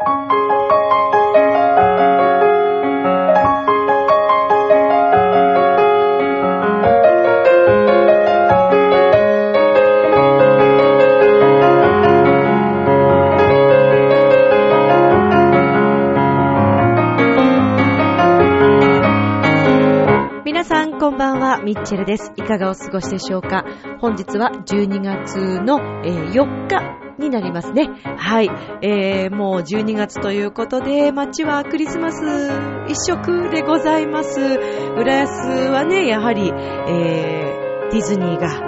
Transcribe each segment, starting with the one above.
皆さんこんばんは、ミッチェルです。いかがお過ごしでしょうか？本日は12月の、え4日になりますね。はい。えー、もう12月ということで、街はクリスマス一色でございます。浦安はね、やはり、えー、ディズニーが、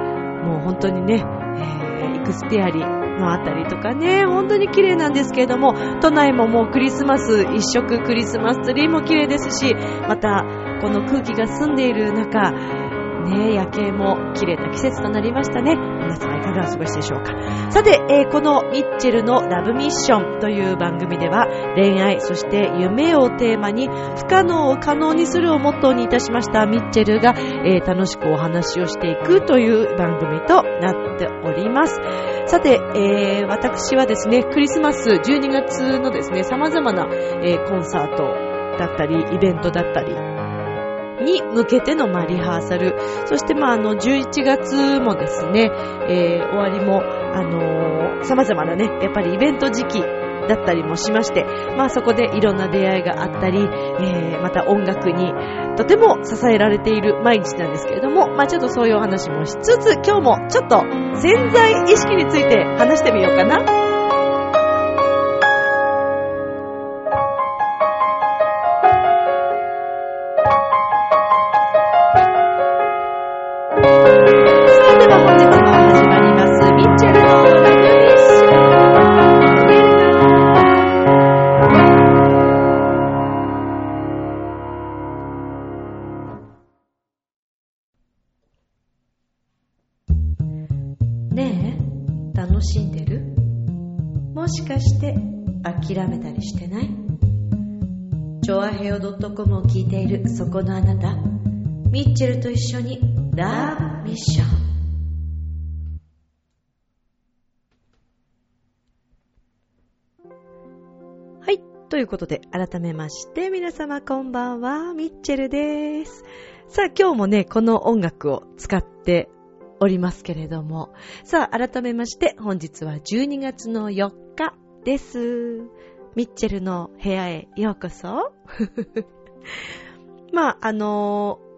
もう本当にね、えー、イクスピアリのあたりとかね、本当に綺麗なんですけれども、都内ももうクリスマス一色クリスマスツリーも綺麗ですし、また、この空気が澄んでいる中、ね、夜景も綺麗な季節となりましたね。皆様いかがお過ごしでしょうか。さて、えーこのミッチェルのラブミッションという番組では、恋愛、そして夢をテーマに、不可能を可能にするをモットーにいたしましたミッチェルが、えー楽しくお話をしていくという番組となっております。さて、えー私はですね、クリスマス12月のですね、様々な、えコンサートだったり、イベントだったり、に向けての、まあ、リハーサル。そして、まあ、あの、11月もですね、えー終わりも、あのー様々なね、やっぱりイベント時期だったりもしまして、まあ、そこでいろんな出会いがあったり、えーまた音楽にとても支えられている毎日なんですけれども、まあ、ちょっとそういうお話もしつつ、今日もちょっと潜在意識について話してみようかな。ことで、改めまして、皆様こんばんは、ミッチェルです。さあ、今日もね、この音楽を使っておりますけれども、さあ、改めまして、本日は12月の4日です。ミッチェルの部屋へようこそ。まあ、あのー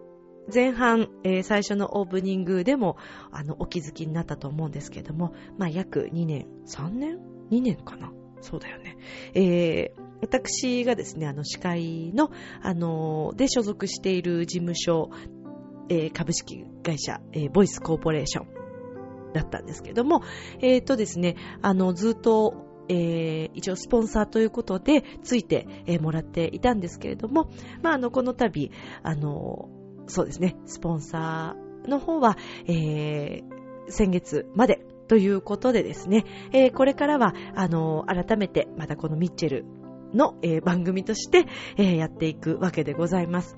前半、えー最初のオープニングでも、あの、お気づきになったと思うんですけども、まあ、約2年、3年 ?2 年かな？そうだよね。えー私がですね、あの、司会の、あので所属している事務所、えー株式会社、えーボイスコーポレーションだったんですけれども、えっ、とですね、あの、ずっと、えー一応スポンサーということでついて、えーもらっていたんですけれども、まあ、あの、この度、あの、そうですね、スポンサーの方は、えー先月までということでですね、えーこれからは、あの、改めて、またこのミッチェルの、えー番組として、えーやっていくわけでございます。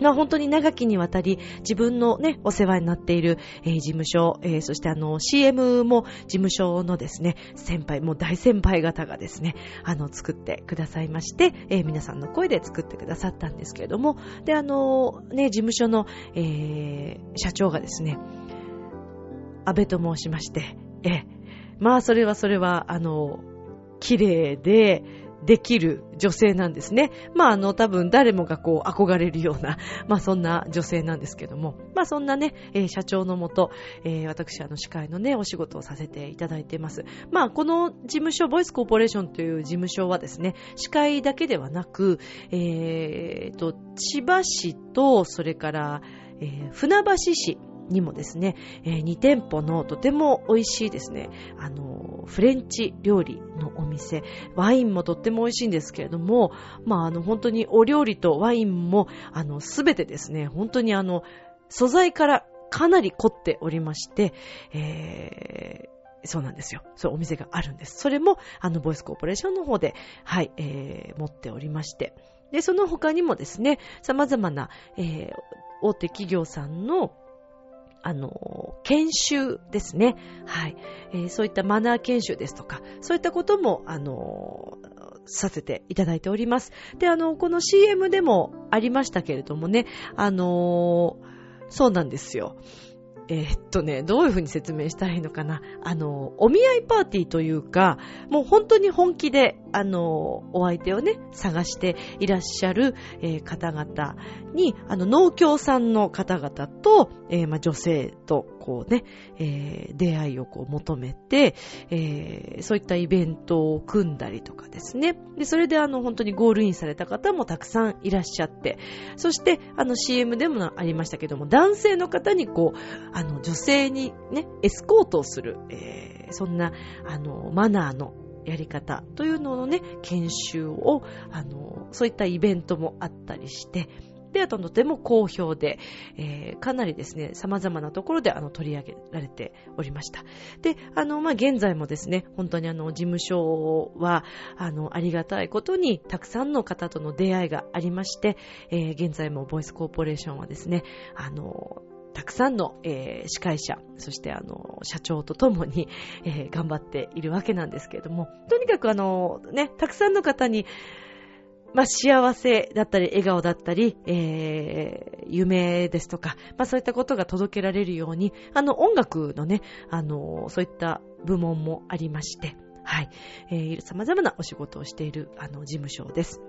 まあ本当に長きにわたり自分のね、お世話になっている、えー事務所、えーそしてあの CM も事務所のですね、先輩、もう大先輩方がですね、あの作ってくださいまして、えー皆さんの声で作ってくださったんですけれども、で、あのね、事務所の、え社長がですね、安倍と申しまして、えまあそれはそれは、あの、綺麗で、できる女性なんですね。まあ、あの、多分誰もがこう憧れるような、まあそんな女性なんですけども、まあそんなね、えー社長のもと、えー私あの司会のね、お仕事をさせていただいています。まあこの事務所、ボイスコーポレーションという事務所はですね、司会だけではなく、えーと、千葉市と、それから、えー船橋市、にもですね、え2店舗のとても美味しいですね、あの、フレンチ料理のお店、ワインもとっても美味しいんですけれども、まあ、あの、本当にお料理とワインも、あの、すべてですね、本当にあの、素材からかなり凝っておりまして、えーそうなんですよ。そう、お店があるんです。それも、あの、ボイスコーポレーションの方で、はい、えー持っておりまして。で、その他にもですね、様々な、えー大手企業さんの、あの、研修ですね。はい。えーそういったマナー研修ですとか、そういったことも、あの、させていただいております。で、あの、この CM でもありましたけれどもね、あの、そうなんですよ。えー、っとね、どういうふうに説明したらいいのかな。あの、お見合いパーティーというか、もう本当に本気で、あの、お相手をね、探していらっしゃる、えー、方々に、あの、農協さんの方々と、えー、まあ、女性と、こうね、えー、出会いをこう求めて、えー、そういったイベントを組んだりとかですね。で、それであの、本当にゴールインされた方もたくさんいらっしゃって、そして、あの、CM でもありましたけども、男性の方にこう、あの、女性にね、エスコートをする、えー、そんな、あの、マナーのやり方というののね、研修を、あの、そういったイベントもあったりして、で、あととても好評で、えー、かなりですね、様々なところであの取り上げられておりました。で、あの、まあ、現在もですね、本当にあの、事務所は、あの、ありがたいことに、たくさんの方との出会いがありまして、えー、現在もボイスコーポレーションはですね、あの、たくさんの、えー、司会者、そしてあの、社長とともに、えー、頑張っているわけなんですけれども、とにかくあの、ね、たくさんの方に、まあ、幸せだったり、笑顔だったり、えー、夢ですとか、まあ、そういったことが届けられるように、あの、音楽のね、あの、そういった部門もありまして、はい、えー、様々なお仕事をしている、あの、事務所です。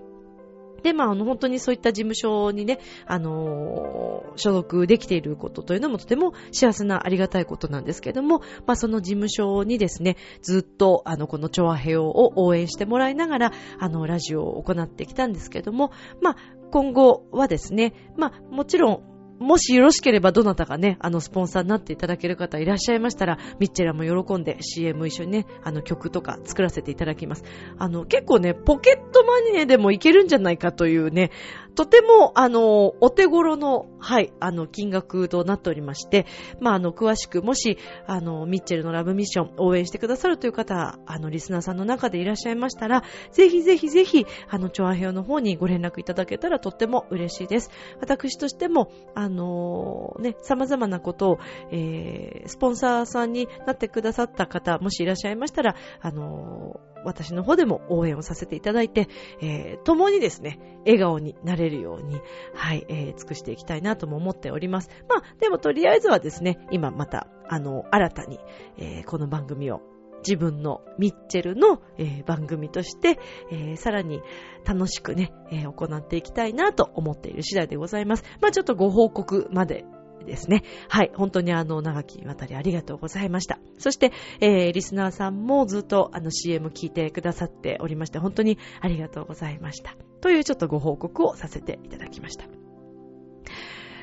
で、まあ、あの、本当にそういった事務所にね、あのー、所属できていることというのもとても幸せなありがたいことなんですけども、まあ、その事務所にですね、ずっと、あの、この調和平和を応援してもらいながら、あの、ラジオを行ってきたんですけども、まあ、今後はですね、まあ、もちろん、もしよろしければどなたかね、あの、スポンサーになっていただける方いらっしゃいましたら、ミッチェラも喜んで CM 一緒にね、あの、曲とか作らせていただきます。あの、結構ね、ポケットマネーでもいけるんじゃないかというね、とても、あの、お手頃の、はい、あの、金額となっておりまして、まあ、あの、詳しく、もし、あの、ミッチェルのラブミッション応援してくださるという方、あの、リスナーさんの中でいらっしゃいましたら、ぜひぜひぜひ、あの、チョアヘオの方にご連絡いただけたらとっても嬉しいです。私としても、あの、ね、様々なことを、えー、スポンサーさんになってくださった方、もしいらっしゃいましたら、あの、私の方でも応援をさせていただいて、えー、共にですね、笑顔になれるように、はい、えー、尽くしていきたいなとも思っております。まあ、でもとりあえずはですね、今また、あの、新たに、えー、この番組を自分のミッチェルの、えー、番組として、えー、さらに楽しくね、えー、行っていきたいなと思っている次第でございます。まあちょっとご報告までですね。はい。本当にあの、長きにわたりありがとうございました。そして、えー、リスナーさんもずっとあの CM 聞いてくださっておりまして、本当にありがとうございました。というちょっとご報告をさせていただきました。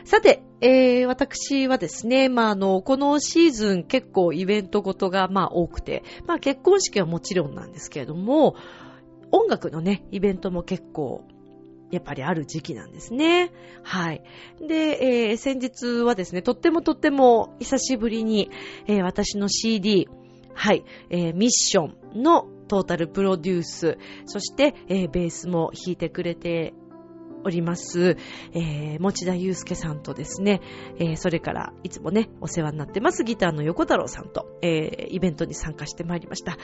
さて、えー、私はですね、まあ、あの、このシーズン結構イベントごとが、まあ、多くて、まあ、結婚式はもちろんなんですけれども、音楽のね、イベントも結構やっぱりある時期なんですね。はい。で、えー、先日はですね、とってもとっても久しぶりに、えー、私の CD、はい、えー、ミッションのトータルプロデュース、そして、えー、ベースも弾いてくれております、えー、持田祐介さんとですね、えー、それからいつもね、お世話になってますギターの横太郎さんと、えー、イベントに参加してまいりました。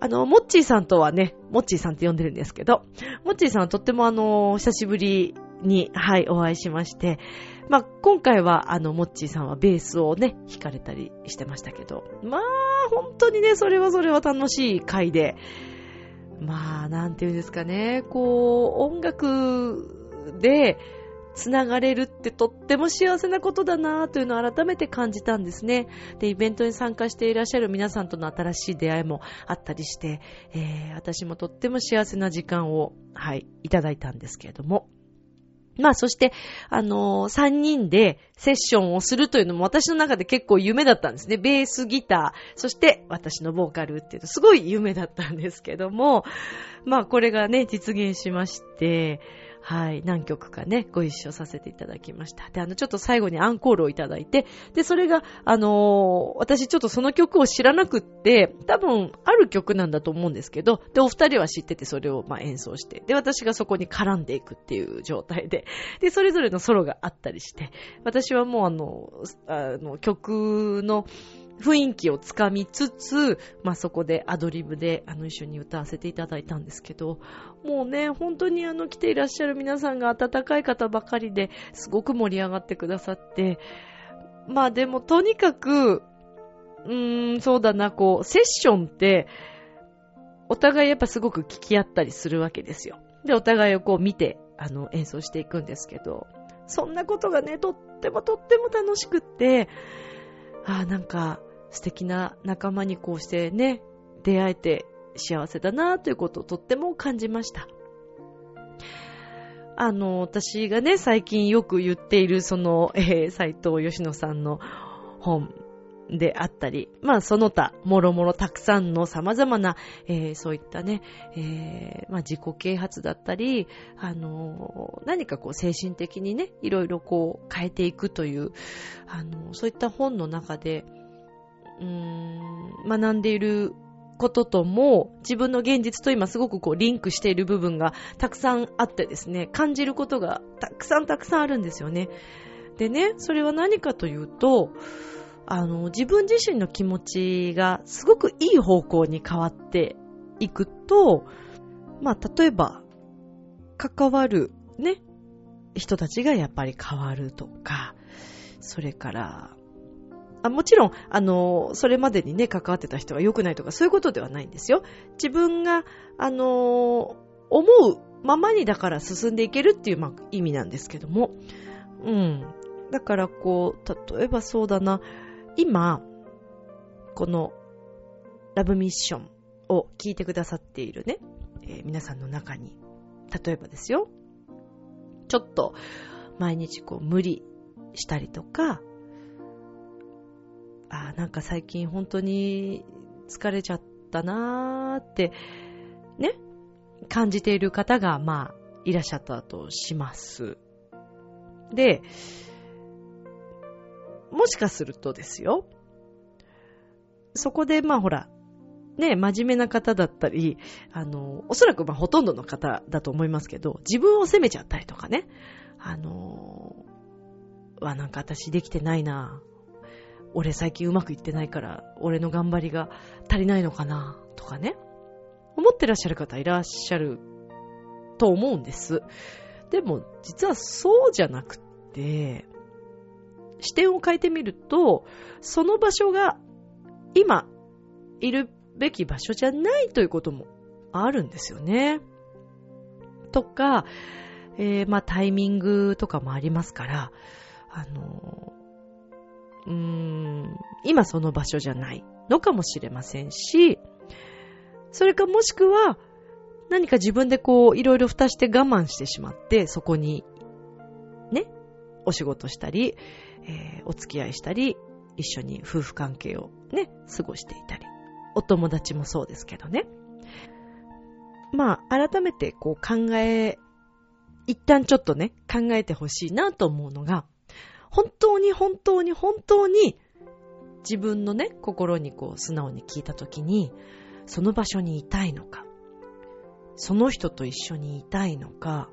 あの、モッチーさんとはね、モッチーさんって呼んでるんですけど、モッチーさんはとってもあの、久しぶりに、はい、お会いしまして、まあ、今回は、あの、モッチーさんはベースをね、弾かれたりしてましたけど、まあ、本当にね、それはそれは楽しい回で、まあ、なんていうんですかね、こう、音楽で、つながれるってとっても幸せなことだなぁというのを改めて感じたんですね。で、イベントに参加していらっしゃる皆さんとの新しい出会いもあったりして、えー、私もとっても幸せな時間を、はい、いただいたんですけれども。まあ、そして、あのー、3人でセッションをするというのも私の中で結構夢だったんですね。ベース、ギター、そして私のボーカルっていうとすごい夢だったんですけども、まあ、これがね、実現しまして、はい、何曲かね、ご一緒させていただきました。で、あの、ちょっと最後にアンコールをいただいて、で、それが、あのー、私ちょっとその曲を知らなくって、多分、ある曲なんだと思うんですけど、で、お二人は知っててそれを、まあ、演奏して、で、私がそこに絡んでいくっていう状態で、で、それぞれのソロがあったりして、私はもうあの、あの、曲の、雰囲気をつかみつつ、まあ、そこでアドリブであの一緒に歌わせていただいたんですけど、もうね、本当にあの来ていらっしゃる皆さんが温かい方ばかりですごく盛り上がってくださって、まあでもとにかく、うーん、そうだな、こう、セッションって、お互いやっぱすごく聞き合ったりするわけですよ。で、お互いをこう見て、あの、演奏していくんですけど、そんなことがね、とってもとっても楽しくって、ああ、なんか素敵な仲間にこうしてね、出会えて幸せだなということをとっても感じました。あの、私がね、最近よく言っている、その、えー、斎藤義野さんの本であったり、まあその他、もろもろたくさんの様々な、えー、そういったね、えー、まあ自己啓発だったり、あのー、何かこう精神的にね、いろいろこう変えていくという、あのそういった本の中で、うーん、学んでいることとも、自分の現実と今すごくこうリンクしている部分がたくさんあってですね、感じることがたくさんたくさんあるんですよね。でね、それは何かというと、あの、自分自身の気持ちがすごくいい方向に変わっていくと、まあ、例えば、関わるね、人たちがやっぱり変わるとか、それから、あもちろん、あの、それまでにね、関わってた人が良くないとか、そういうことではないんですよ。自分が、あの、思うままにだから進んでいけるっていう、ま、意味なんですけども。うん。だからこう、例えばそうだな、今、このラブミッションを聞いてくださっているね、えー、皆さんの中に、例えばですよ、ちょっと毎日こう無理したりとか、あなんか最近本当に疲れちゃったなーって、ね、感じている方が、まあ、いらっしゃったとします。で、もしかするとですよ、そこで、まあほら、ね、真面目な方だったり、あの、おそらくまあほとんどの方だと思いますけど、自分を責めちゃったりとかね、あの、わ、なんか私できてないな。俺最近うまくいってないから、俺の頑張りが足りないのかな、とかね。思ってらっしゃる方いらっしゃると思うんです。でも、実はそうじゃなくて、視点を変えてみると、その場所が今いるべき場所じゃないということもあるんですよね。とか、えー、まあタイミングとかもありますから、あのうーん、今その場所じゃないのかもしれませんし、それかもしくは、何か自分でこう、いろいろ蓋して我慢してしまって、そこに、ね、お仕事したり、えー、お付き合いしたり、一緒に夫婦関係をね、過ごしていたり、お友達もそうですけどね。まあ、改めてこう考え、一旦ちょっとね、考えてほしいなと思うのが、本当に本当に本当に自分のね、心にこう素直に聞いたときに、その場所にいたいのか、その人と一緒にいたいのか、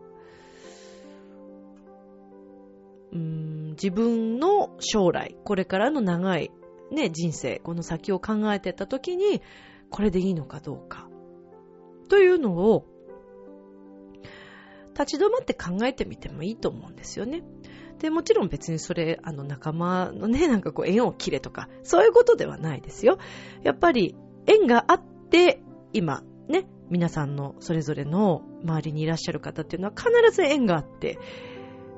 うーん自分の将来、これからの長い、ね、人生、この先を考えてた時に、これでいいのかどうか。というのを、立ち止まって考えてみてもいいと思うんですよね。で、もちろん別にそれ、あの仲間のね、なんかこう縁を切れとか、そういうことではないですよ。やっぱり縁があって、今、ね、皆さんのそれぞれの周りにいらっしゃる方っていうのは必ず縁があって、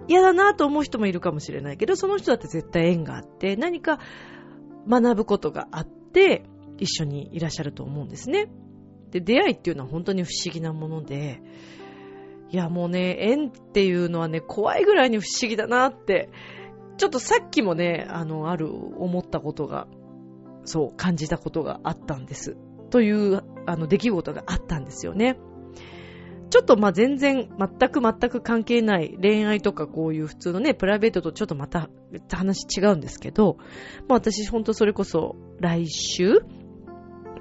嫌だなと思う人もいるかもしれないけど、その人だって絶対縁があって、何か学ぶことがあって、一緒にいらっしゃると思うんですね。で、出会いっていうのは本当に不思議なもので、いやもうね、縁っていうのはね、怖いぐらいに不思議だなって、ちょっとさっきもね、あの、ある思ったことが、そう、感じたことがあったんです。という、あの、出来事があったんですよね。ちょっとまあ全然、全く全く関係ない恋愛とかこういう普通のね、プライベートとちょっとまた話違うんですけど、まあ私ほんとそれこそ来週、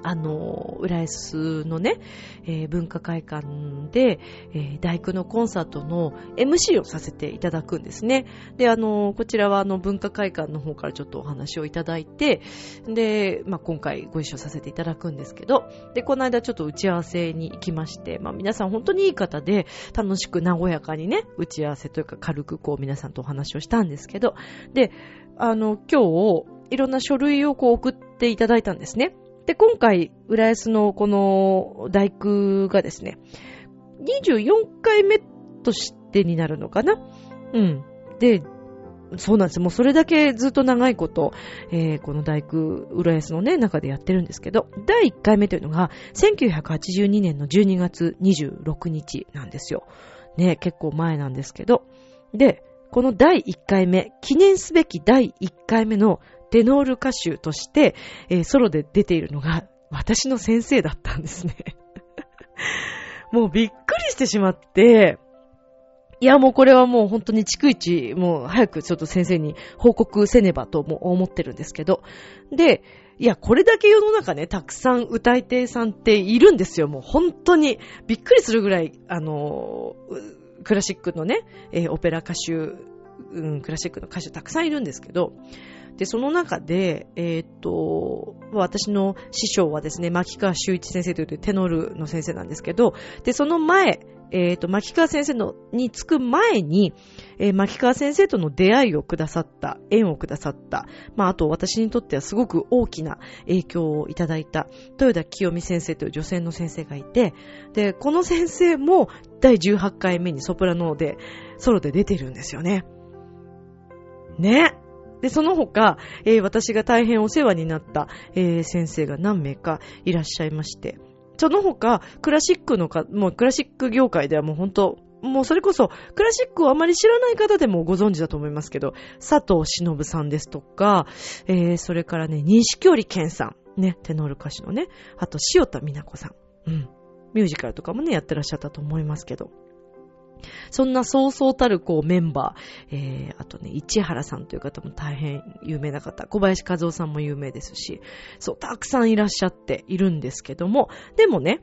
あの、浦安のね、えー、文化会館で、えー、大工のコンサートの MC をさせていただくんですね。で、あの、こちらはあの、文化会館の方からちょっとお話をいただいて、で、まあ、今回ご一緒させていただくんですけど、で、この間ちょっと打ち合わせに行きまして、まあ、皆さん本当にいい方で、楽しく和やかにね、打ち合わせというか軽くこう皆さんとお話をしたんですけど、で、あの、今日、いろんな書類をこう送っていただいたんですね。で、今回、浦安のこの大工がですね、24回目としてになるのかな？うん。で、そうなんですもうそれだけずっと長いこと、えー、この大工、浦安のね、中でやってるんですけど、第1回目というのが、1982年の12月26日なんですよ。ね、結構前なんですけど。で、この第1回目、記念すべき第1回目のテノール歌手として、えー、ソロで出ているのが私の先生だったんですね。もうびっくりしてしまって、いやもうこれはもう本当に逐一、もう早くちょっと先生に報告せねばとも思ってるんですけど。で、いや、これだけ世の中ね、たくさん歌い手さんっているんですよ。もう本当にびっくりするぐらい、あのクラシックのね、えー、オペラ歌手、うん、クラシックの歌手たくさんいるんですけど、で、その中で、えー、っと、私の師匠はですね、牧川修一先生というテノールの先生なんですけど、で、その前、えー、っと、牧川先生の、につく前に、えー、牧川先生との出会いをくださった、縁をくださった、まあ、あと私にとってはすごく大きな影響をいただいた、豊田清美先生という女性の先生がいて、で、この先生も第18回目にソプラノで、ソロで出てるんですよね。ね。で、その他、えー、私が大変お世話になった、えー、先生が何名かいらっしゃいまして、その他、クラシックのか、もうクラシック業界ではもう本当、もうそれこそ、クラシックをあまり知らない方でもご存知だと思いますけど、佐藤忍さんですとか、えー、それからね、西織健さん、ね、テノール歌手のね、あと塩田美奈子さん、うん、ミュージカルとかもね、やってらっしゃったと思いますけど、そんなそうそうたるこうメンバー、えー、あとね、市原さんという方も大変有名な方、小林和夫さんも有名ですし、そう、たくさんいらっしゃっているんですけども、でもね、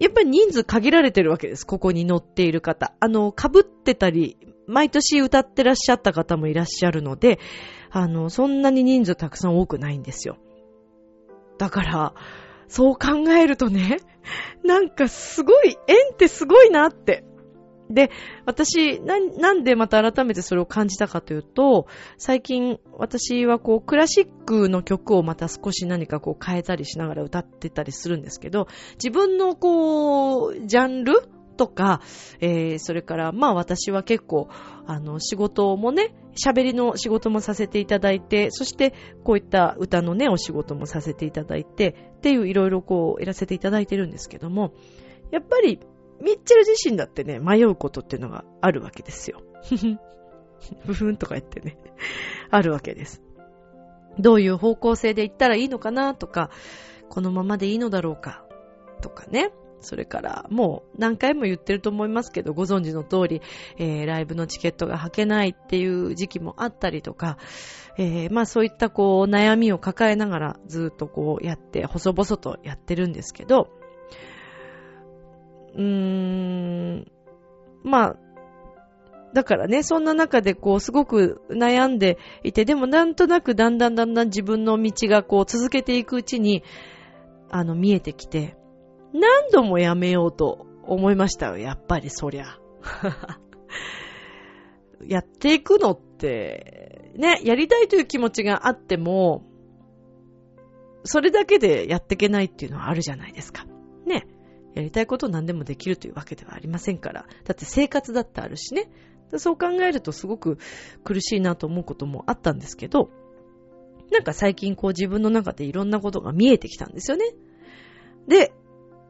やっぱり人数限られてるわけです。ここに乗っている方。あの、被ってたり、毎年歌ってらっしゃった方もいらっしゃるので、あの、そんなに人数たくさん多くないんですよ。だから、そう考えるとね、なんかすごい、縁ってすごいなってで、私な、なんでまた改めてそれを感じたかというと、最近私はこうクラシックの曲をまた少し何かこう変えたりしながら歌ってたりするんですけど、自分のこう、ジャンルとか、えー、それからまあ私は結構、あの、仕事もね、喋りの仕事もさせていただいて、そしてこういった歌のね、お仕事もさせていただいて、っていういろいろこう、やらせていただいてるんですけども、やっぱりミッチェル自身だってね、迷うことっていうのがあるわけですよ。ふふん。ふふんとか言ってね、あるわけです。どういう方向性で行ったらいいのかなとか、このままでいいのだろうかとかね。それから、もう何回も言ってると思いますけど、ご存知の通り、えー、ライブのチケットが履けないっていう時期もあったりとか、えー、まあそういったこう悩みを抱えながらずっとこうやって、細々とやってるんですけど、うーん、まあ、だからね、そんな中でこう、すごく悩んでいて、でもなんとなくだんだんだんだん自分の道がこう、続けていくうちに、あの、見えてきて、何度もやめようと思いましたよ、やっぱりそりゃ。やっていくのって、ね、やりたいという気持ちがあっても、それだけでやっていけないっていうのはあるじゃないですか。ね。やりたいこと何でもできるというわけではありませんから。だって生活だってあるしね。そう考えるとすごく苦しいなと思うこともあったんですけど、なんか最近こう自分の中でいろんなことが見えてきたんですよね。で、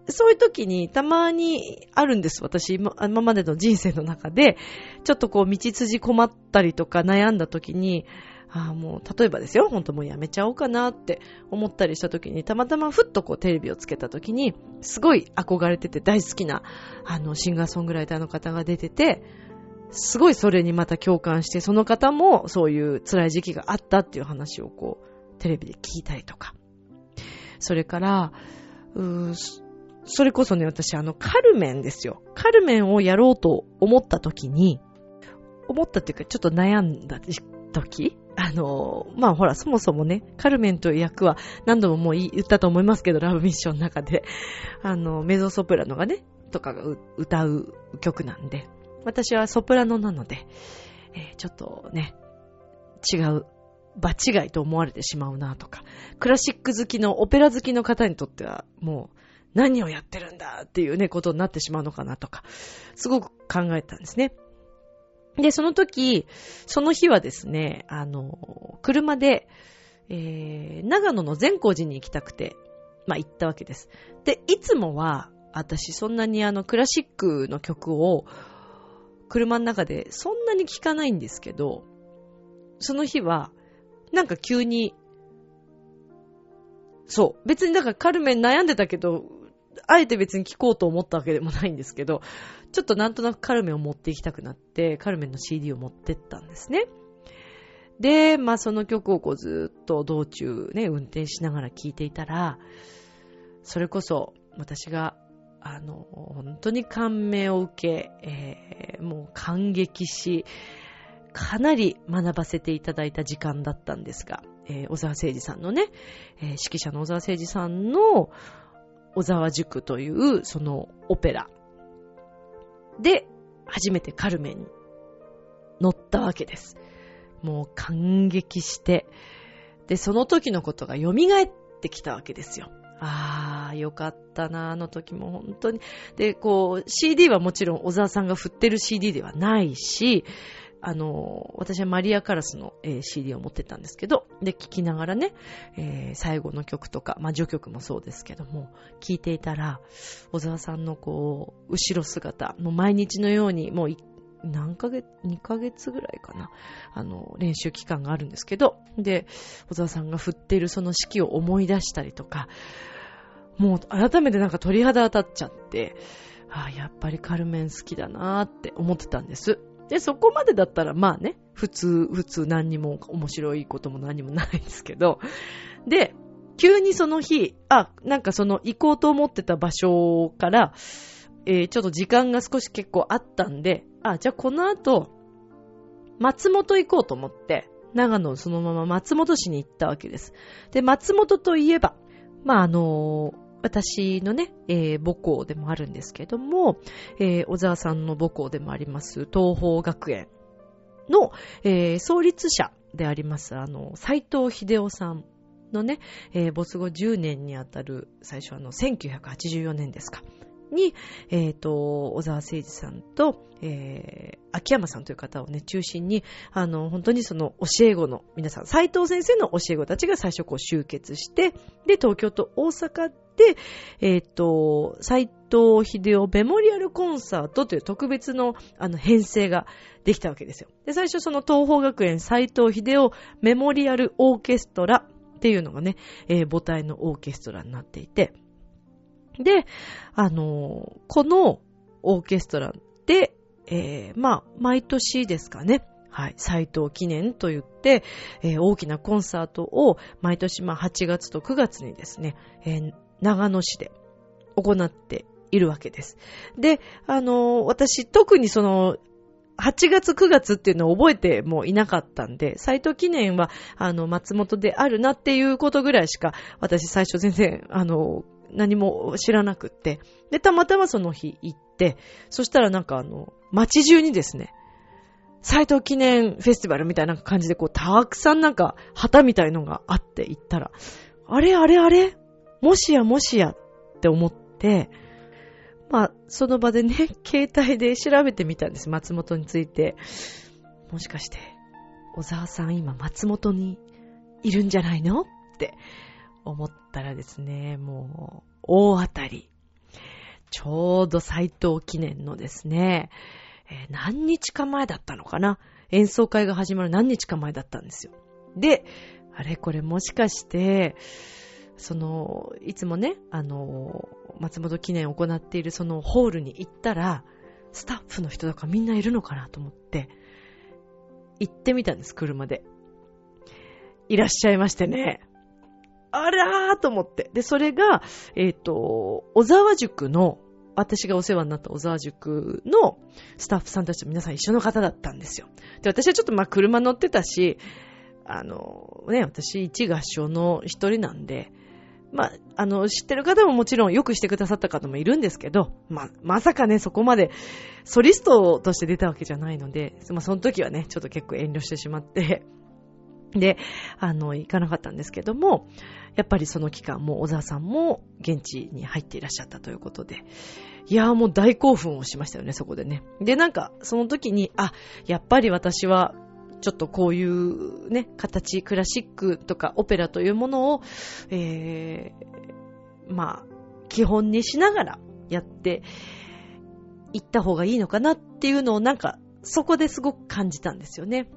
そういう時にたまにあるんです。私、今までの人生の中で、ちょっとこう道筋困ったりとか悩んだ時に、ああ、もう、例えばですよ、ほんともうやめちゃおうかなって思ったりした時に、たまたまふっとこうテレビをつけた時に、すごい憧れてて大好きな、あの、シンガーソングライターの方が出てて、すごいそれにまた共感して、その方もそういう辛い時期があったっていう話をこう、テレビで聞いたりとか。それから、うそれこそね、私、あの、カルメンですよ。カルメンをやろうと思った時に、思ったっていうか、ちょっと悩んだ時あの、まあほら、そもそもね、カルメンという役は何度ももう言ったと思いますけど、ラブミッションの中で、あの、メゾソプラノがね、とかが歌う曲なんで、私はソプラノなので、えー、ちょっとね、違う、場違いと思われてしまうなとか、クラシック好きの、オペラ好きの方にとっては、もう、何をやってるんだっていうね、ことになってしまうのかなとか、すごく考えたんですね。で、その時、その日はですね、あの、車で、えー、長野の善光寺に行きたくて、まあ行ったわけです。で、いつもは、私そんなにあの、クラシックの曲を、車の中でそんなに聴かないんですけど、その日は、なんか急に、そう。別にだからカルメン悩んでたけど、あえて別に聴こうと思ったわけでもないんですけど、ちょっとなんとなくカルメンを持っていきたくなって、カルメンの CD を持ってったんですね。で、まあその曲をこうずっと道中ね、運転しながら聴いていたら、それこそ私が、あの、本当に感銘を受け、えー、もう感激し、かなり学ばせていただいた時間だったんですが、えー、小沢誠二さんのね、えー、指揮者の小沢誠二さんの、小沢塾というそのオペラで初めてカルメンに乗ったわけです。もう感激して、で、その時のことが蘇ってきたわけですよ。ああ、よかったな、あの時も本当に。で、こう、CD はもちろん小沢さんが振ってる CD ではないし、あの、私はマリア・カラスの、えー、CD を持ってたんですけど、で、聴きながらね、えー、最後の曲とか、まあ、序曲もそうですけども、聴いていたら、小沢さんのこう、後ろ姿、もう毎日のように、もう何ヶ月、2ヶ月ぐらいかな。あの、練習期間があるんですけど、で、小沢さんが振ってるその式を思い出したりとか、もう改めてなんか鳥肌当たっちゃって、ああ、やっぱりカルメン好きだなーって思ってたんです。で、そこまでだったらまあね、普通、普通何にも面白いことも何もないんですけど、で、急にその日、あ、なんかその行こうと思ってた場所から、えー、ちょっと時間が少し結構あったんで、あ、じゃあこの後、松本行こうと思って、長野そのまま松本市に行ったわけです。で、松本といえば、まあ、あの私のね、えー、母校でもあるんですけども、えー、小沢さんの母校でもあります、東方学園の、えー、創立者であります、あの、斎藤秀夫さんのね、え、没後10年にあたる、最初あの、1984年ですか。に、えっ、ー、と、小沢誠二さんと、えー、秋山さんという方をね、中心に、あの、本当にその教え子の皆さん、斎藤先生の教え子たちが最初こう集結して、で、東京と大阪で、えっ、ー、と、斎藤秀夫メモリアルコンサートという特別の、あの、編成ができたわけですよ。で、最初その東方学園斎藤秀夫メモリアルオーケストラっていうのがね、えー、母体のオーケストラになっていて、で、あの、このオーケストラで、えー、まあ、毎年ですかね。はい。斎藤記念と言って、えー、大きなコンサートを毎年、まあ、8月と9月にですね、えー、長野市で行っているわけです。で、あの、私、特にその、8月9月っていうのを覚えてもいなかったんで、斎藤記念は、あの、松本であるなっていうことぐらいしか、私最初全然、あの、何も知らなくって。で、たまたまその日行って、そしたらなんかあの、街中にですね、斎藤記念フェスティバルみたいな感じでこう、たくさんなんか旗みたいのがあって行ったら、あれあれあれ？もしやもしや？って思って、まあ、その場でね、携帯で調べてみたんです、松本について。もしかして、小沢さん今松本にいるんじゃないの？って思ったらですね、もう、大当たり。ちょうど斎藤記念のですね、えー、何日か前だったのかな？演奏会が始まる何日か前だったんですよ。で、あれこれもしかして、その、いつもね、あの、松本記念を行っているそのホールに行ったら、スタッフの人とかみんないるのかなと思って、行ってみたんです、車で。いらっしゃいましてね。あらーと思って。で、それが、えっ、ー、と、小沢塾の、私がお世話になった小沢塾のスタッフさんたちと皆さん一緒の方だったんですよ。で、私はちょっとまあ車乗ってたし、あの、ね、私一合唱の一人なんで、まあ、あの、知ってる方ももちろんよくしてくださった方もいるんですけど、まあ、まさかね、そこまでソリストとして出たわけじゃないので、まあ、その時はね、ちょっと結構遠慮してしまって、で、あの、行かなかったんですけども、やっぱりその期間も小沢さんも現地に入っていらっしゃったということで、いやーもう大興奮をしましたよね、そこでね。で、なんか、その時に、あ、やっぱり私はちょっとこういうね、形、クラシックとかオペラというものを、えー、まあ、基本にしながらやっていった方がいいのかなっていうのをなんか、そこですごく感じたんですよね。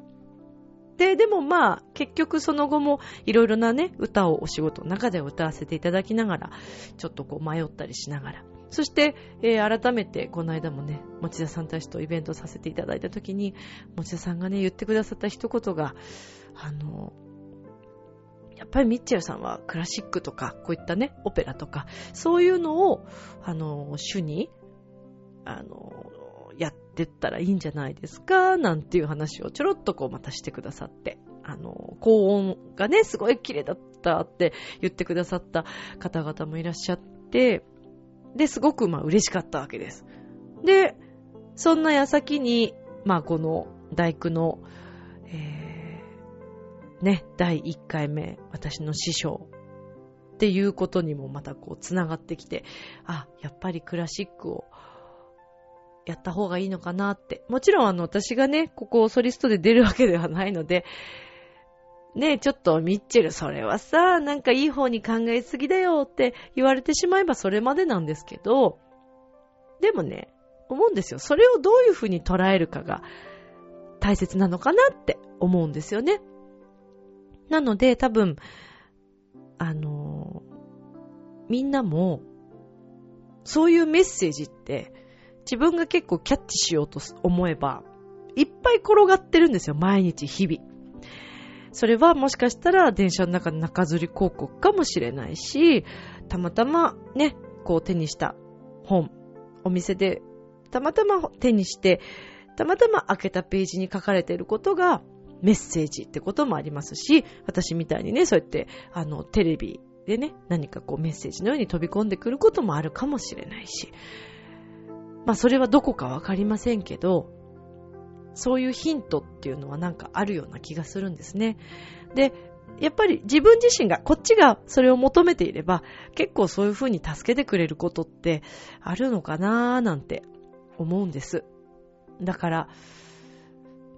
で、でもまあ、結局その後もいろいろなね、歌をお仕事の中で歌わせていただきながら、ちょっとこう迷ったりしながら、そして、えー、改めてこの間もね、持田さんたちとイベントさせていただいたときに、持田さんがね、言ってくださった一言が、あの、やっぱりミッチェルさんはクラシックとか、こういったね、オペラとか、そういうのを、あの、主に、あの、やってったらいいんじゃないですか、なんていう話をちょろっとこうまたしてくださって、あの、高音がね、すごい綺麗だったって言ってくださった方々もいらっしゃって、で、すごくまあ嬉しかったわけです。で、そんな矢先に、まあこの大工の、えー、ね、第1回目、私の師匠っていうことにもまたこう繋がってきて、あ、やっぱりクラシックをやった方がいいのかなって。もちろんあの私がね、ここをソリストで出るわけではないので、ねえ、ちょっとミッチェル、それはさ、なんかいい方に考えすぎだよって言われてしまえばそれまでなんですけど、でもね、思うんですよ。それをどういうふうに捉えるかが大切なのかなって思うんですよね。なので多分、あのみんなも、そういうメッセージって自分が結構キャッチしようと思えば、いっぱい転がってるんですよ、毎日、日々。それはもしかしたら電車の中の中吊り広告かもしれないし、たまたまね、こう手にした本、お店でたまたま手にして、たまたま開けたページに書かれていることがメッセージってこともありますし、私みたいにね、そうやって、あの、テレビでね、何かこうメッセージのように飛び込んでくることもあるかもしれないし、まあそれはどこかわかりませんけど、そういうヒントっていうのはなんかあるような気がするんですね。で、やっぱり自分自身が、こっちがそれを求めていれば、結構そういう風に助けてくれることってあるのかなーなんて思うんです。だから、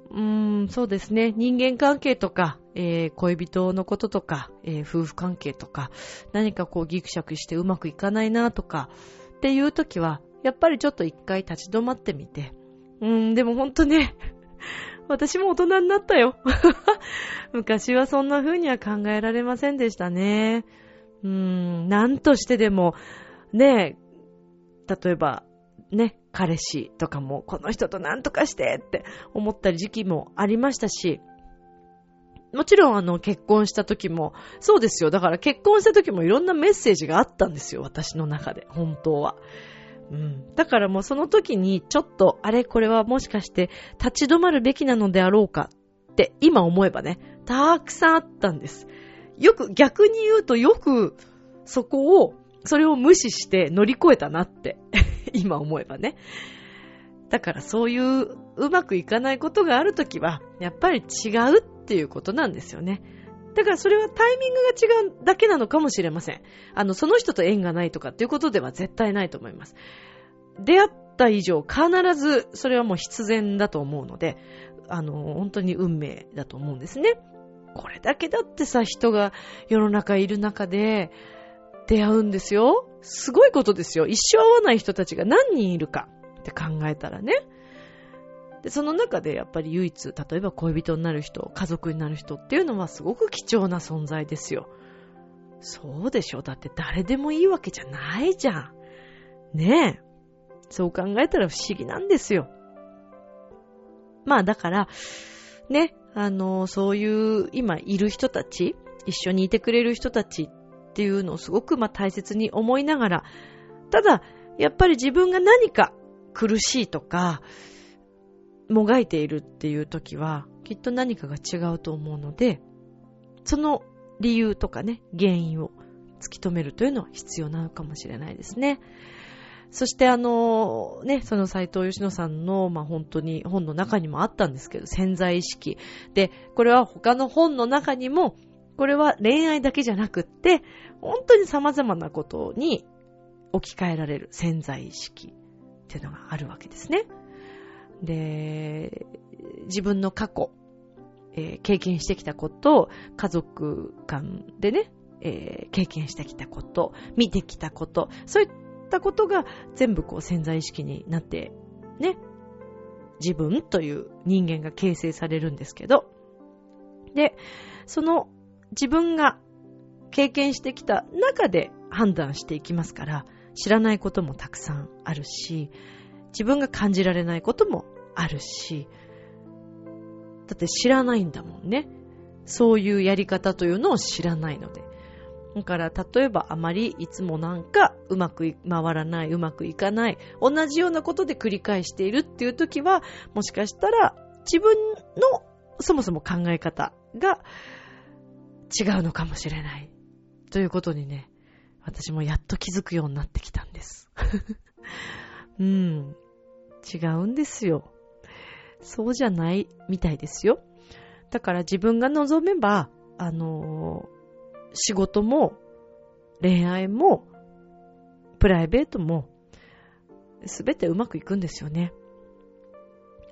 うーん、そうですね。人間関係とか、えー、恋人のこととか、えー、夫婦関係とか、何かこうギクシャクしてうまくいかないなとか、っていう時は、やっぱりちょっと一回立ち止まってみて、うーん、でもほんとね、私も大人になったよ。昔はそんな風には考えられませんでしたね。うーん、なんとしてでも、ね例えば、ね、彼氏とかも、この人と何とかしてって思った時期もありましたし、もちろんあの結婚した時も、そうですよ。だから結婚した時もいろんなメッセージがあったんですよ。私の中で。本当は。うん。だからもうその時にちょっと、あれこれはもしかして立ち止まるべきなのであろうかって今思えばね、たくさんあったんです。よく、逆に言うとよくそこを、それを無視して乗り越えたなって 今思えばね。だからそういううまくいかないことがあるときは、やっぱり違うっていうことなんですよね。だからそれはタイミングが違うだけなのかもしれません。あの、その人と縁がないとかっていうことでは絶対ないと思います。出会った以上、必ずそれはもう必然だと思うので、あの、本当に運命だと思うんですね。これだけだってさ、人が世の中いる中で出会うんですよ。すごいことですよ。一生会わない人たちが何人いるかって考えたらね。で、その中でやっぱり唯一、例えば恋人になる人、家族になる人っていうのはすごく貴重な存在ですよ。そうでしょ？だって誰でもいいわけじゃないじゃん。ねえ。そう考えたら不思議なんですよ。まあだから、ね、あの、そういう今いる人たち、一緒にいてくれる人たちっていうのをすごくまあ大切に思いながら、ただ、やっぱり自分が何か苦しいとか、もがいているっていう時は、きっと何かが違うと思うので、その理由とかね、原因を突き止めるというのは必要なのかもしれないですね。そしてあの、ね、その斎藤義野さんの、まあ、本当に本の中にもあったんですけど、潜在意識。で、これは他の本の中にも、これは恋愛だけじゃなくって、本当に様々なことに置き換えられる潜在意識っていうのがあるわけですね。で、自分の過去、えー、経験してきたこと、家族間でね、えー、経験してきたこと、見てきたこと、そういったことが全部こう潜在意識になって、ね、自分という人間が形成されるんですけど、で、その自分が経験してきた中で判断していきますから、知らないこともたくさんあるし、自分が感じられないこともあるし、だって知らないんだもんね。そういうやり方というのを知らないので。だから、例えばあまりいつもなんかうまく回らない、うまくいかない、同じようなことで繰り返しているっていう時は、もしかしたら自分のそもそも考え方が違うのかもしれない。ということにね、私もやっと気づくようになってきたんです。うん。違うんですよ。そうじゃないみたいですよ。だから自分が望めば、あのー、仕事も、恋愛も、プライベートも、すべてうまくいくんですよね。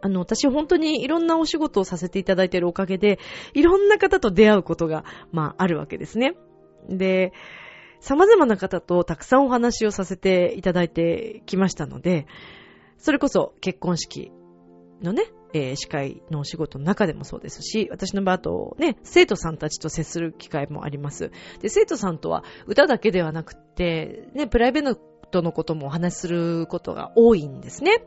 あの、私本当にいろんなお仕事をさせていただいているおかげで、いろんな方と出会うことが、まあ、あるわけですね。で、様々な方とたくさんお話をさせていただいてきましたので、それこそ結婚式のね、えー、司会のお仕事の中でもそうですし、私の場合とね、生徒さんたちと接する機会もあります。で、生徒さんとは歌だけではなくて、ね、プライベートのこともお話しすることが多いんですね。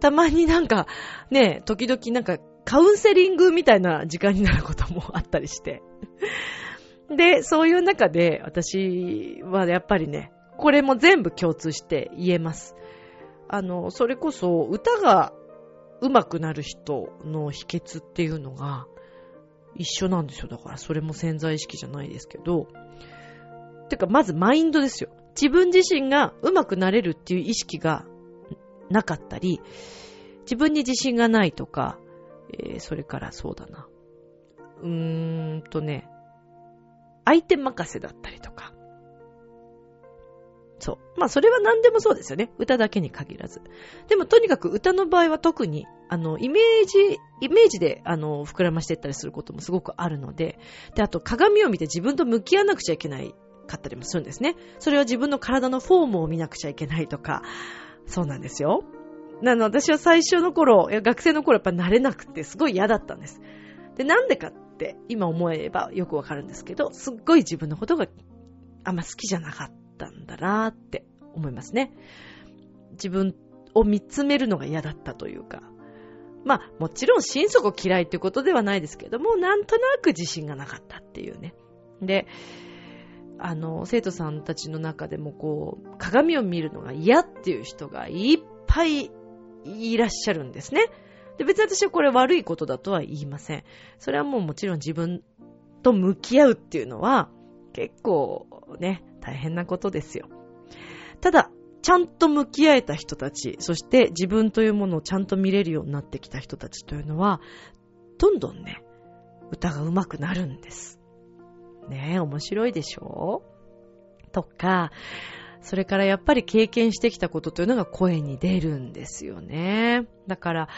たまになんか、ね、時々なんかカウンセリングみたいな時間になることもあったりして。で、そういう中で私はやっぱりね、これも全部共通して言えます。あの、それこそ歌が上手くなる人の秘訣っていうのが一緒なんですよ。だからそれも潜在意識じゃないですけど。てか、まずマインドですよ。自分自身が上手くなれるっていう意識がなかったり、自分に自信がないとか、えー、それからそうだな。うーんとね、相手任せだったりとか。そう。まあ、それは何でもそうですよね。歌だけに限らず。でも、とにかく歌の場合は特に、あの、イメージ、イメージで、あの、膨らましていったりすることもすごくあるので、で、あと、鏡を見て自分と向き合わなくちゃいけないかったりもするんですね。それは自分の体のフォームを見なくちゃいけないとか、そうなんですよ。なの、私は最初の頃、学生の頃やっぱ慣れなくてすごい嫌だったんです。で、なんでかっって今思えばよくわかるんですけど、すっごい自分のことがあんま好きじゃなかったんだなって思いますね。自分を見つめるのが嫌だったというか。まあ、もちろん心底嫌いっていうことではないですけども、なんとなく自信がなかったっていうね。で、あの、生徒さんたちの中でもこう、鏡を見るのが嫌っていう人がいっぱいいらっしゃるんですね。で、別に私はこれ悪いことだとは言いません。それはもうもちろん自分と向き合うっていうのは結構ね、大変なことですよ。ただ、ちゃんと向き合えた人たち、そして自分というものをちゃんと見れるようになってきた人たちというのは、どんどんね、歌が上手くなるんです。ねえ、面白いでしょ？とか、それからやっぱり経験してきたことというのが声に出るんですよね。だから、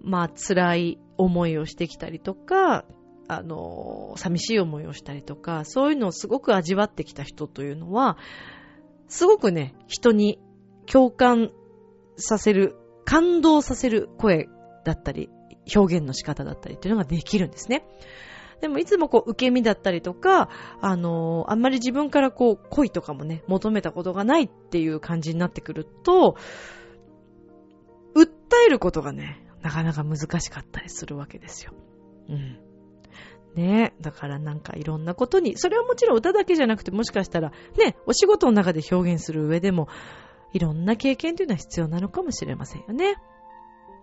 まあ辛い思いをしてきたりとか、あの、寂しい思いをしたりとか、そういうのをすごく味わってきた人というのは、すごくね、人に共感させる、感動させる声だったり、表現の仕方だったりっていうのができるんですね。でもいつもこう受け身だったりとか、あのー、あんまり自分からこう恋とかもね、求めたことがないっていう感じになってくると、訴えることがね、なかなか難しかったりするわけですよ。うん。ねだからなんかいろんなことに、それはもちろん歌だけじゃなくてもしかしたら、ね、お仕事の中で表現する上でも、いろんな経験というのは必要なのかもしれませんよね。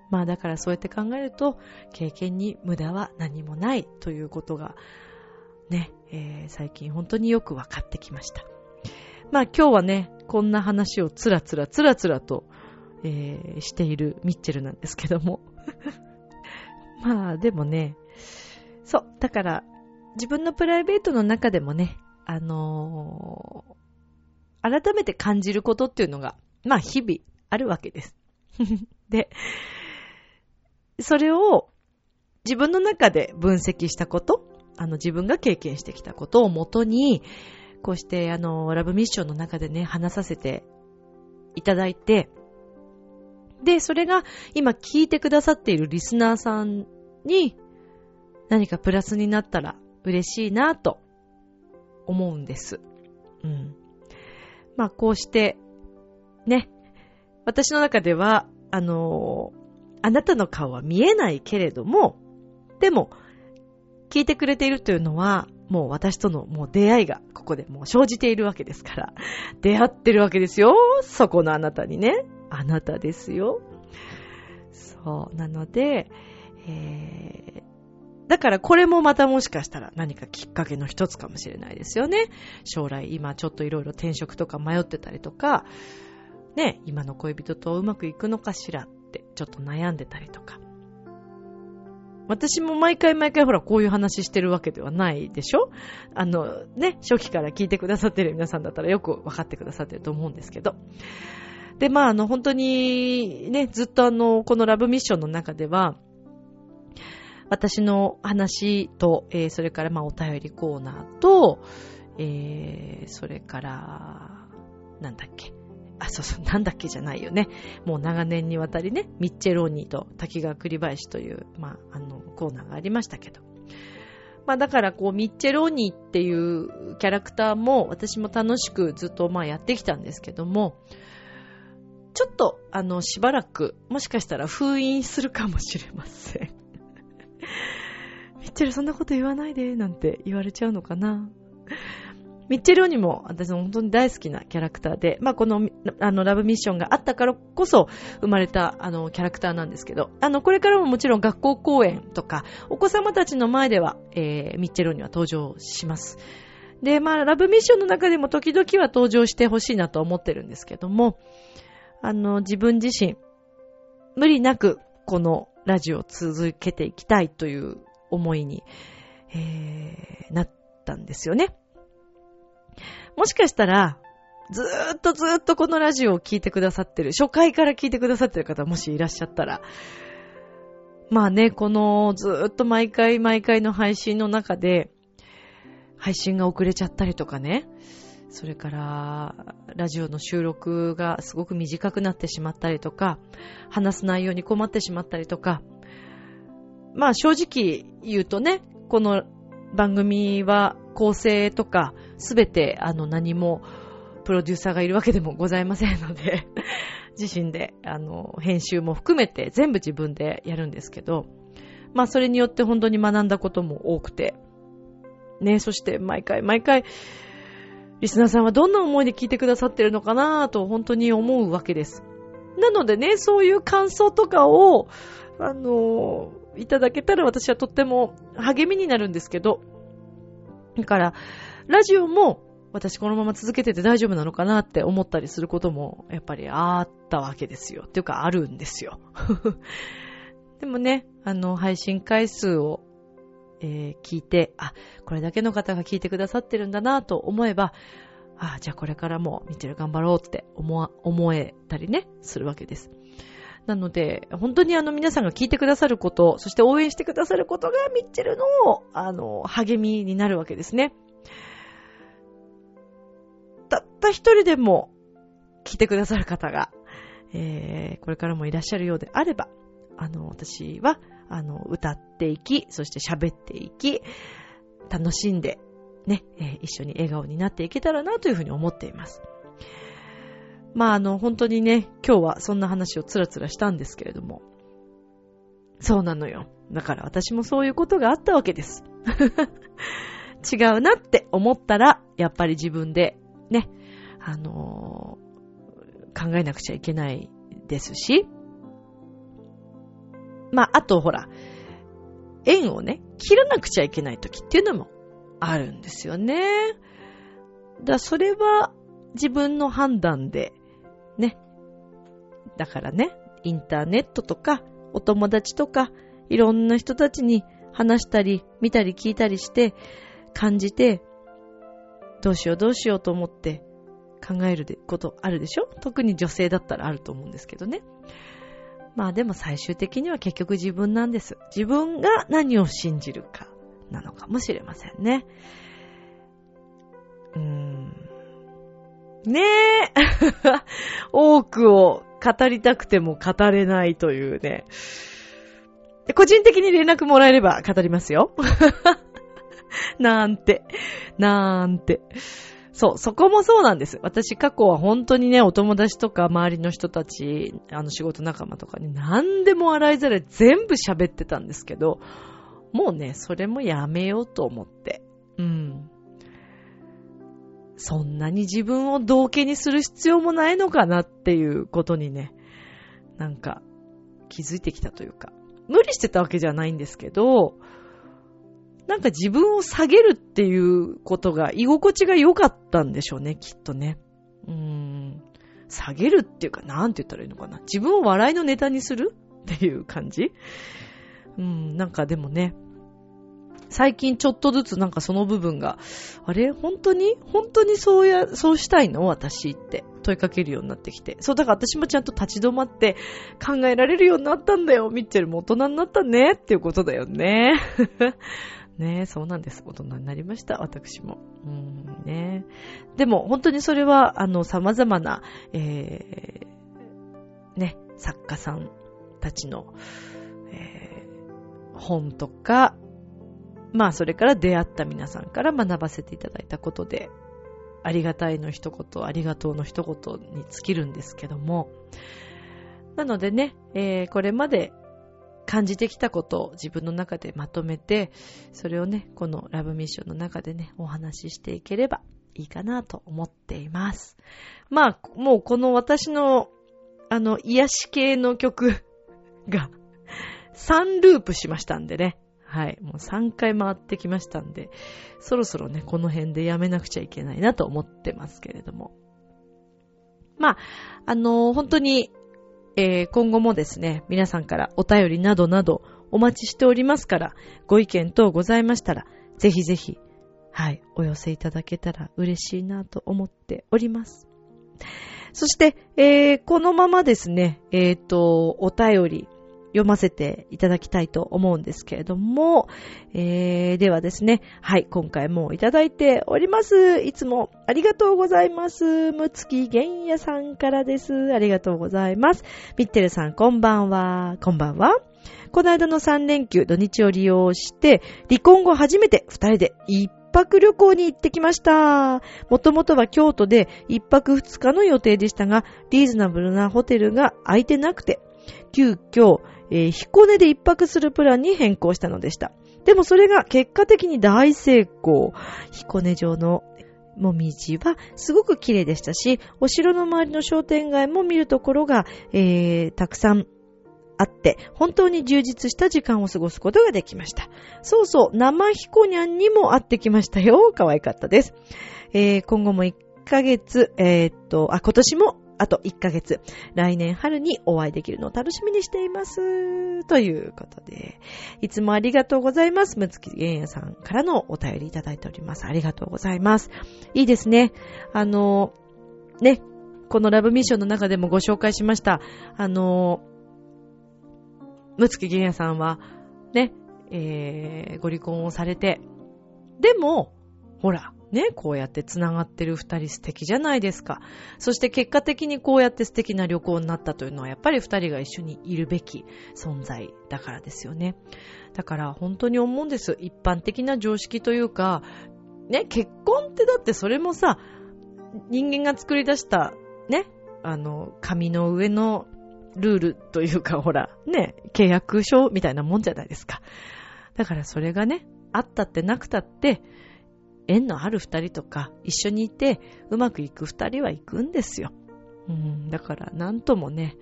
まあだからそうやって考えると、経験に無駄は何もないということが、ね、えー、最近本当によく分かってきました。まあ今日はね、こんな話をつらつらつらつらと、えー、しているミッチェルなんですけども。まあでもね、そう、だから自分のプライベートの中でもね、あのー、改めて感じることっていうのが、まあ日々あるわけです。で、それを自分の中で分析したこと、あの自分が経験してきたことをもとに、こうしてあの、ラブミッションの中でね、話させていただいて、で、それが今聞いてくださっているリスナーさんに何かプラスになったら嬉しいなと思うんです。うん。まあこうして、ね、私の中では、あのあなたの顔は見えないけれども、でも、聞いてくれているというのは、もう私とのもう出会いがここでもう生じているわけですから、出会ってるわけですよ。そこのあなたにね。あなたですよ。そう。なので、えー、だからこれもまたもしかしたら何かきっかけの一つかもしれないですよね。将来今ちょっといろいろ転職とか迷ってたりとか、ね、今の恋人とうまくいくのかしらってちょっと悩んでたりとか。私も毎回毎回ほらこういう話してるわけではないでしょ？あのね、初期から聞いてくださってる皆さんだったらよくわかってくださってると思うんですけど。で、まああの本当にね、ずっとあの、このラブミッションの中では、私の話と、えー、それからまあお便りコーナーと、えー、それから、なんだっけ、あ、そうそう、なんだっけじゃないよね。もう長年にわたりね、ミッチェローニーと滝川栗林という、まあ、あの、コーナーがありましたけど。まあだからこう、ミッチェローニーっていうキャラクターも私も楽しくずっとまあやってきたんですけども、ちょっとあの、しばらく、もしかしたら封印するかもしれません。ミッチェルそんなこと言わないで、なんて言われちゃうのかな。ミッチェルオニも私の本当に大好きなキャラクターで、まあこの、あの、ラブミッションがあったからこそ生まれた、あの、キャラクターなんですけど、あの、これからももちろん学校公演とか、お子様たちの前では、えー、ミッチェルオニは登場します。で、まあ、ラブミッションの中でも時々は登場してほしいなと思ってるんですけども、あの、自分自身、無理なく、このラジオを続けていきたいという思いに、えー、なったんですよね。もしかしたら、ずーっとずーっとこのラジオを聞いてくださってる、初回から聞いてくださってる方もしいらっしゃったら、まあね、このずーっと毎回毎回の配信の中で、配信が遅れちゃったりとかね、それから、ラジオの収録がすごく短くなってしまったりとか、話す内容に困ってしまったりとか、まあ正直言うとね、この番組は構成とかすべてあの何もプロデューサーがいるわけでもございませんので 自身であの編集も含めて全部自分でやるんですけど、まあそれによって本当に学んだことも多くて、ね、そして毎回毎回、リスナーさんはどんな思いで聞いてくださってるのかなぁと本当に思うわけです。なのでね、そういう感想とかを、あの、いただけたら私はとっても励みになるんですけど、だから、ラジオも私このまま続けてて大丈夫なのかなって思ったりすることもやっぱりあったわけですよ。っていうかあるんですよ。でもね、あの、配信回数を、えー、聞いて、あ、これだけの方が聞いてくださってるんだなと思えば、あ、じゃあこれからもミッチェル頑張ろうって思思えたりね、するわけです。なので、本当にあの皆さんが聞いてくださること、そして応援してくださることがミッチェルの、あの、励みになるわけですね。たった一人でも聞いてくださる方が、えー、これからもいらっしゃるようであれば、あの、私は、あの、歌っていき、そして喋っていき、楽しんで、ね、えー、一緒に笑顔になっていけたらなというふうに思っています。まああの、本当にね、今日はそんな話をつらつらしたんですけれども。そうなのよ。だから私もそういうことがあったわけです。違うなって思ったら、やっぱり自分でね、あのー、考えなくちゃいけないですし、まあ、あとほら、縁をね、切らなくちゃいけない時っていうのもあるんですよね。だそれは自分の判断で、ね。だからね、インターネットとか、お友達とか、いろんな人たちに話したり、見たり聞いたりして、感じて、どうしようどうしようと思って考えることあるでしょ？特に女性だったらあると思うんですけどね。まあでも最終的には結局自分なんです。自分が何を信じるかなのかもしれませんね。うーん。ねえ 多くを語りたくても語れないというね。個人的に連絡もらえれば語りますよ。なんて。なんて。そう、そこもそうなんです。私過去は本当にね、お友達とか周りの人たち、あの仕事仲間とかに何でも洗いざらい全部喋ってたんですけど、もうね、それもやめようと思って。うん。そんなに自分を同化にする必要もないのかなっていうことにね、なんか気づいてきたというか、無理してたわけじゃないんですけど、なんか自分を下げるっていうことが居心地が良かったんでしょうね、きっとね。うーん。下げるっていうか、なんて言ったらいいのかな。自分を笑いのネタにするっていう感じ？うーん、なんかでもね、最近ちょっとずつなんかその部分が、あれ？本当に？本当にそうや、そうしたいの？私って問いかけるようになってきて。そう、だから私もちゃんと立ち止まって考えられるようになったんだよ。ミッチェルも大人になったねっていうことだよね。ねそうなんです。大人になりました。私も。うんねでも、本当にそれは、あの、様々な、えー、ね、作家さんたちの、えー、本とか、まあ、それから出会った皆さんから学ばせていただいたことで、ありがたいの一言、ありがとうの一言に尽きるんですけども、なのでね、えー、これまで感じてきたことを自分の中でまとめて、それをね、このラブミッションの中でね、お話ししていければいいかなと思っています。まあ、もうこの私の、あの、癒し系の曲 が3ループしましたんでね。はい。もう3回回ってきましたんで、そろそろね、この辺でやめなくちゃいけないなと思ってますけれども。まあ、あのー、本当にえー、今後もですね、皆さんからお便りなどなどお待ちしておりますから、ご意見等ございましたら、ぜひぜひ、はい、お寄せいただけたら嬉しいなと思っております。そして、えー、このままですね、えっ、ー、と、お便り、読ませていただきたいと思うんですけれども、えー、ではですね、はい、今回もいただいております。いつもありがとうございます。むつきげんやさんからです。ありがとうございます。ミッテルさん、こんばんは。こんばんは。この間の3連休、土日を利用して、離婚後初めて2人で一泊旅行に行ってきました。もともとは京都で一泊二日の予定でしたが、リーズナブルなホテルが空いてなくて、急遽、えー、彦根で一泊するプランに変更したのでした。でもそれが結果的に大成功。彦根城のもみじはすごく綺麗でしたし、お城の周りの商店街も見るところが、えー、たくさんあって、本当に充実した時間を過ごすことができました。そうそう、生ひこにゃんにも会ってきましたよ。可愛かったです。えー、今後も1ヶ月、えー、っと、あ、今年もあと1ヶ月、来年春にお会いできるのを楽しみにしています。ということで、いつもありがとうございます。むつきげんやさんからのお便りいただいております。ありがとうございます。いいですね。あの、ね、このラブミッションの中でもご紹介しました。あの、むつきげんやさんは、ね、えー、ご離婚をされて、でも、ほら、ね、こうやって繋がってる二人素敵じゃないですか。そして結果的にこうやって素敵な旅行になったというのはやっぱり二人が一緒にいるべき存在だからですよね。だから本当に思うんです。一般的な常識というか、ね、結婚ってだってそれもさ、人間が作り出した、ね、あの、紙の上のルールというか、ほら、ね、契約書みたいなもんじゃないですか。だからそれがね、あったってなくたって、縁のある二人とか一緒にいてうまくいく二人は行くんですよ。うん、だからなんともね、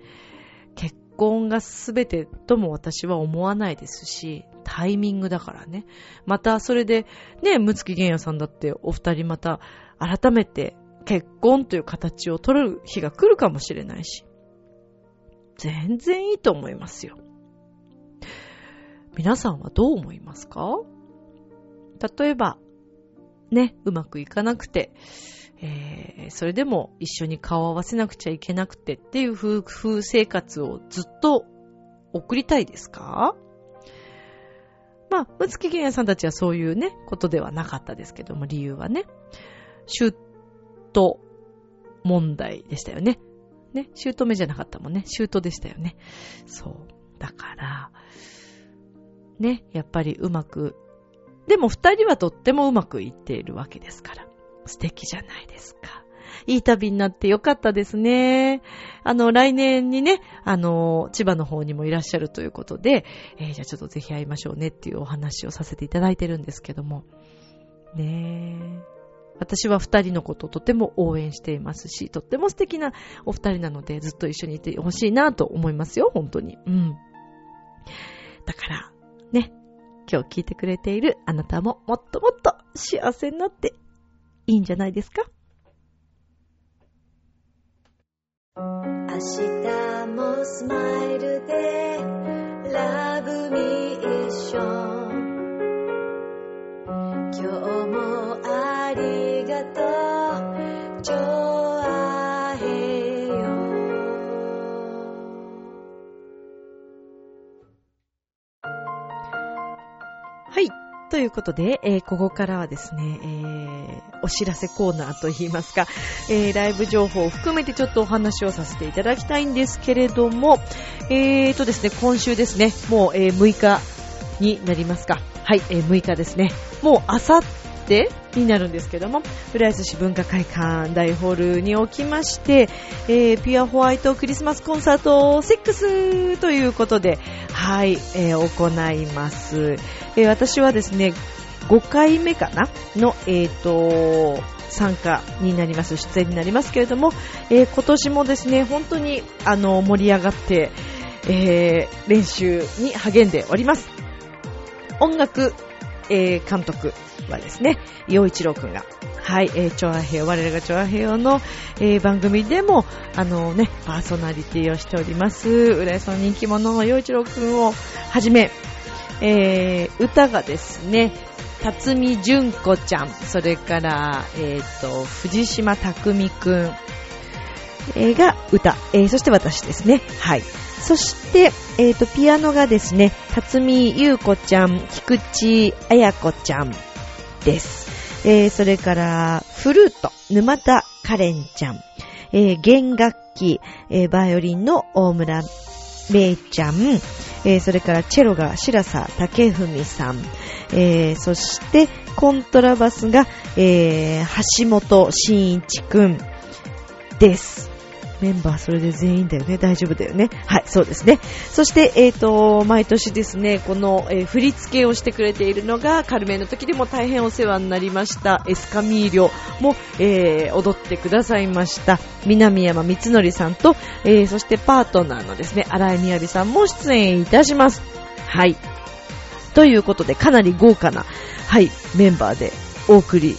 結婚が全てとも私は思わないですし、タイミングだからね。またそれで、ね、むつきげんやさんだってお二人また改めて結婚という形を取る日が来るかもしれないし、全然いいと思いますよ。皆さんはどう思いますか？例えば、ね、うまくいかなくて、えー、それでも一緒に顔を合わせなくちゃいけなくてっていう夫婦生活をずっと送りたいですか？まあ、むつきげんやさんたちはそういうね、ことではなかったですけども、理由はね、シュート問題でしたよね。ね、シュート目じゃなかったもんね。シュートでしたよね。そう。だから、ね、やっぱりうまく、でも二人はとってもうまくいっているわけですから。素敵じゃないですか。いい旅になってよかったですね。あの、来年にね、あの、千葉の方にもいらっしゃるということで、えー、じゃあちょっとぜひ会いましょうねっていうお話をさせていただいてるんですけども。ねえ。私は二人のことをとても応援していますし、とっても素敵なお二人なので、ずっと一緒にいてほしいなと思いますよ、本当に。うん。だから、ね、今日聞いてくれているあなたももっともっと幸せになっていいんじゃないですか？明日もスマイルでラブミーション。今日もありがとう。ということで、えー、ここからはですね、えー、お知らせコーナーといいますか、えー、ライブ情報を含めてちょっとお話をさせていただきたいんですけれども、えーとですね、今週ですね、もう、えー、6日になりますか。はい、えー、6日ですね。もうあさってになるんですけども、浦安市文化会館大ホールにおきまして、えー、ピュアホワイトクリスマスコンサート6ということで、はい、えー、行います。えー、私はですね、5回目かな？の、え、ー、と、参加になります、出演になりますけれども、え、今年もですね、本当にあの盛り上がって、え、練習に励んでおります。音楽、え、監督はですね、洋一郎くんが、はい、えー、調和平和、我らが調和平和の、えー、番組でも、あのね、パーソナリティをしております、浦安の人気者の洋一郎くんをはじめ、えー、歌がですね、辰巳純子ちゃん、それから、えっ、ー、と、藤島匠くん、えー、が歌、えー、そして私ですね。はい。そして、えっ、ー、と、ピアノがですね、辰巳優子ちゃん、菊池彩子ちゃんです。えー、それから、フルート、沼田カレンちゃん、えー、弦楽器、えー、バイオリンの大村めいちゃん、えー、それからチェロが白佐武文さん、えー、そしてコントラバスが、えー、橋本真一くんです。メンバーそれで全員だよね。大丈夫だよね。はい、そうですね。そして、えっ、ー、と、毎年ですね、この、えー、振り付けをしてくれているのが、カルメンの時でも大変お世話になりました、エスカミーリョも、えー、踊ってくださいました、南山光則さんと、えそしてパートナーのですね、荒井みやびさんも出演いたします。はい。ということで、かなり豪華な、はい、メンバーでお送り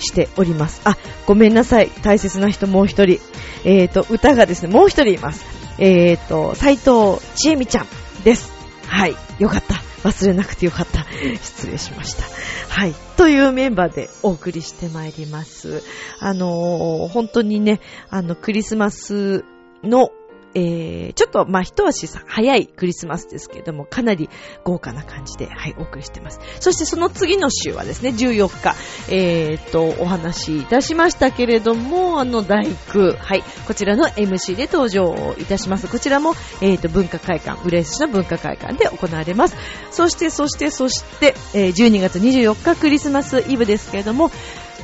しております。あ、ごめんなさい。大切な人もう一人。えっ、ー、と、歌がですね、もう一人います。えっ、ー、と、斎藤千恵美ちゃんです。はい。よかった。忘れなくてよかった。失礼しました。はい。というメンバーでお送りしてまいります。あのー、本当にね、あの、クリスマスのえー、ちょっと、まあ、一足早いクリスマスですけれども、かなり豪華な感じで、はい、お送りしてます。そしてその次の週はですね、14日、えー、と、お話しいたしましたけれども、あの、大工、はい、こちらの MC で登場いたします。こちらも、えー、と、文化会館、浦安市の文化会館で行われます。そして、そして、そして、えー、12月24日クリスマスイブですけれども、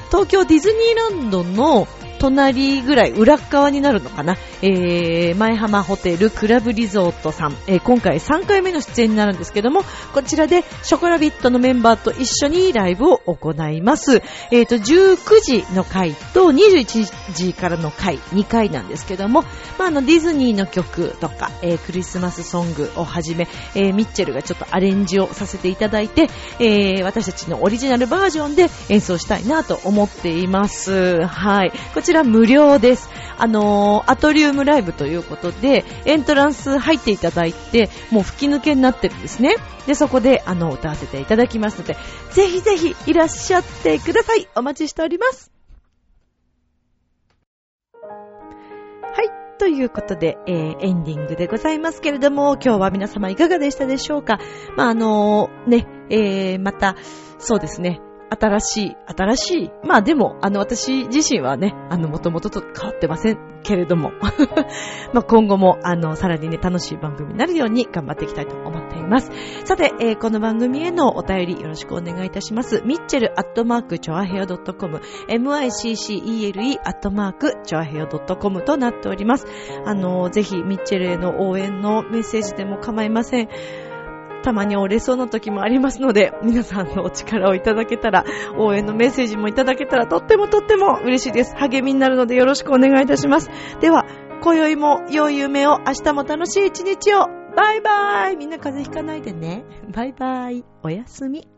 東京ディズニーランドの隣ぐらい、裏側になるのかな？えー、前浜ホテルクラブリゾートさん、えー、今回3回目の出演になるんですけども、こちらでショコラビットのメンバーと一緒にライブを行います。えっ、ー、と、19時の回と21時からの回、2回なんですけども、まあ、あの、ディズニーの曲とか、えー、クリスマスソングをはじめ、えー、ミッチェルがちょっとアレンジをさせていただいて、えー、私たちのオリジナルバージョンで演奏したいなと思っています。はい。こちら無料です。あのー、アトリウムライブということで、エントランス入っていただいて、もう吹き抜けになってるんですね。で、そこで、あの、歌わせていただきますので、ぜひぜひいらっしゃってください。お待ちしております。はい。ということで、えー、エンディングでございますけれども、今日は皆様いかがでしたでしょうか？まあ、あのー、ね、えー、また、そうですね、新しい、新しい。まあでも、あの、私自身はね、あの、もともとと変わってませんけれども、まあ今後も、あの、さらにね、楽しい番組になるように頑張っていきたいと思っています。さて、えー、この番組へのお便りよろしくお願いいたします。ミッチェルアットマークチョアヘア .com、miccele アットマークチョアヘア .com となっております。あの、ぜひ、ミッチェルへの応援のメッセージでも構いません。たまに折れそうな時もありますので、皆さんのお力をいただけたら、応援のメッセージもいただけたらとってもとっても嬉しいです。励みになるのでよろしくお願いいたします。では、今宵も良い夢を、明日も楽しい一日を。バイバイみんな風邪ひかないでね。バイバイ。おやすみ。